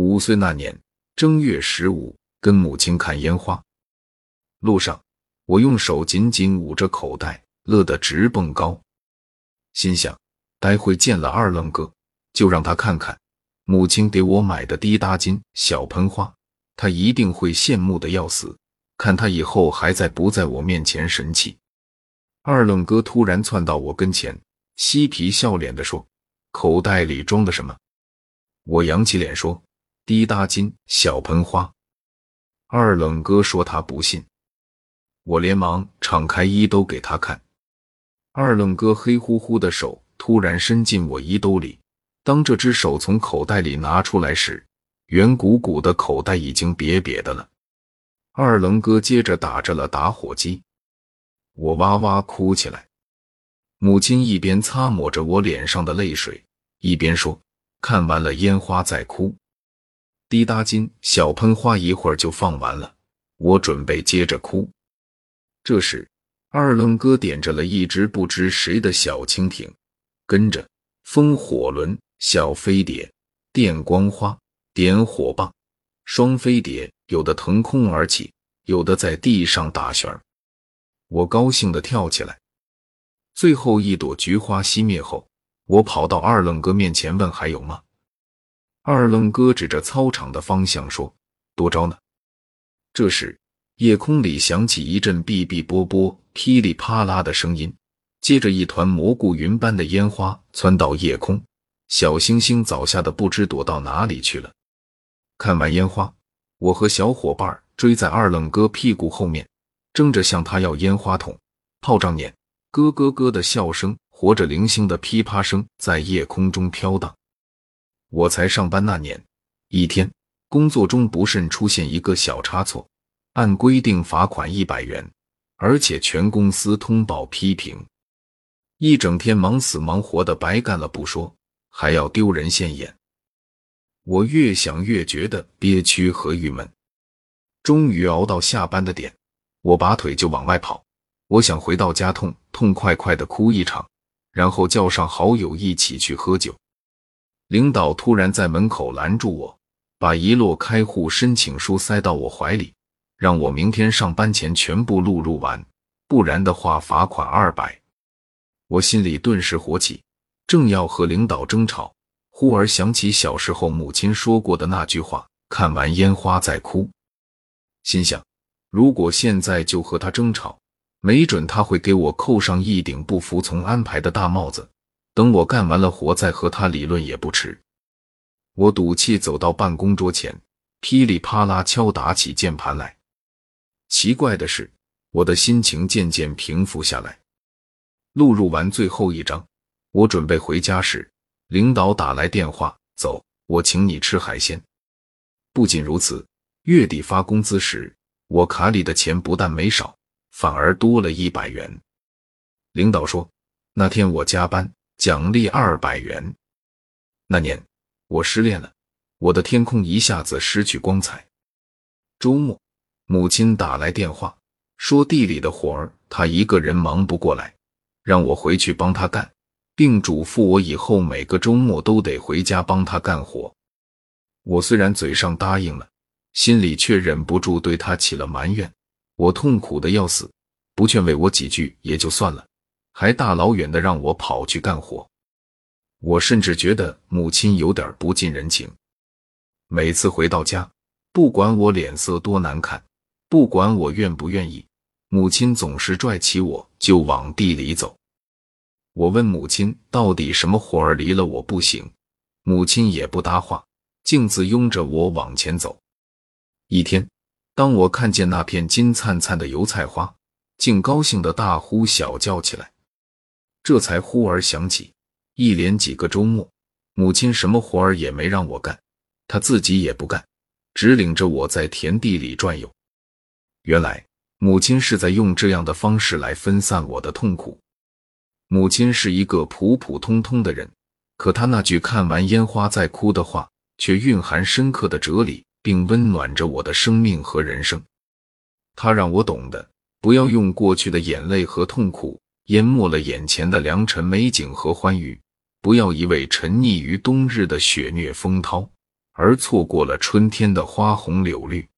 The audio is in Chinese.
五岁那年正月十五，跟母亲看烟花，路上我用手紧紧捂着口袋，乐得直蹦高，心想待会见了二愣哥，就让他看看母亲给我买的滴答金小盆花，他一定会羡慕的要死，看他以后还在不在我面前神气。二愣哥突然窜到我跟前，嬉皮笑脸的说：“口袋里装的什么？”我扬起脸说。滴答金小盆花，二冷哥说他不信，我连忙敞开衣兜给他看。二冷哥黑乎乎的手突然伸进我衣兜里，当这只手从口袋里拿出来时，圆鼓鼓的口袋已经瘪瘪的了。二冷哥接着打着了打火机，我哇哇哭起来。母亲一边擦抹着我脸上的泪水，一边说：“看完了烟花再哭。”滴答金小喷花一会儿就放完了，我准备接着哭。这时，二愣哥点着了一只不知谁的小蜻蜓，跟着风火轮、小飞碟、电光花、点火棒、双飞碟，有的腾空而起，有的在地上打旋儿。我高兴地跳起来。最后一朵菊花熄灭后，我跑到二愣哥面前问：“还有吗？”二愣哥指着操场的方向说：“多招呢。”这时，夜空里响起一阵哔哔啵啵、噼里啪啦的声音，接着一团蘑菇云般的烟花窜到夜空，小星星早吓得不知躲到哪里去了。看完烟花，我和小伙伴追在二愣哥屁股后面，争着向他要烟花筒、炮仗捻，咯咯咯的笑声，活着零星的噼啪声在夜空中飘荡。我才上班那年，一天工作中不慎出现一个小差错，按规定罚款一百元，而且全公司通报批评，一整天忙死忙活的白干了不说，还要丢人现眼。我越想越觉得憋屈和郁闷，终于熬到下班的点，我拔腿就往外跑，我想回到家痛痛快快的哭一场，然后叫上好友一起去喝酒。领导突然在门口拦住我，把一摞开户申请书塞到我怀里，让我明天上班前全部录入完，不然的话罚款二百。我心里顿时火起，正要和领导争吵，忽而想起小时候母亲说过的那句话：“看完烟花再哭。”心想，如果现在就和他争吵，没准他会给我扣上一顶不服从安排的大帽子。等我干完了活，再和他理论也不迟。我赌气走到办公桌前，噼里啪啦敲打起键盘来。奇怪的是，我的心情渐渐平复下来。录入完最后一张，我准备回家时，领导打来电话：“走，我请你吃海鲜。”不仅如此，月底发工资时，我卡里的钱不但没少，反而多了一百元。领导说，那天我加班。奖励二百元。那年我失恋了，我的天空一下子失去光彩。周末，母亲打来电话，说地里的活儿她一个人忙不过来，让我回去帮她干，并嘱咐我以后每个周末都得回家帮她干活。我虽然嘴上答应了，心里却忍不住对她起了埋怨。我痛苦的要死，不劝慰我几句也就算了。还大老远的让我跑去干活，我甚至觉得母亲有点不近人情。每次回到家，不管我脸色多难看，不管我愿不愿意，母亲总是拽起我就往地里走。我问母亲到底什么活儿离了我不行，母亲也不搭话，径自拥着我往前走。一天，当我看见那片金灿灿的油菜花，竟高兴的大呼小叫起来。这才忽而想起，一连几个周末，母亲什么活儿也没让我干，她自己也不干，只领着我在田地里转悠。原来，母亲是在用这样的方式来分散我的痛苦。母亲是一个普普通通的人，可她那句“看完烟花再哭”的话，却蕴含深刻的哲理，并温暖着我的生命和人生。她让我懂得，不要用过去的眼泪和痛苦。淹没了眼前的良辰美景和欢愉，不要一味沉溺于冬日的雪虐风涛，而错过了春天的花红柳绿。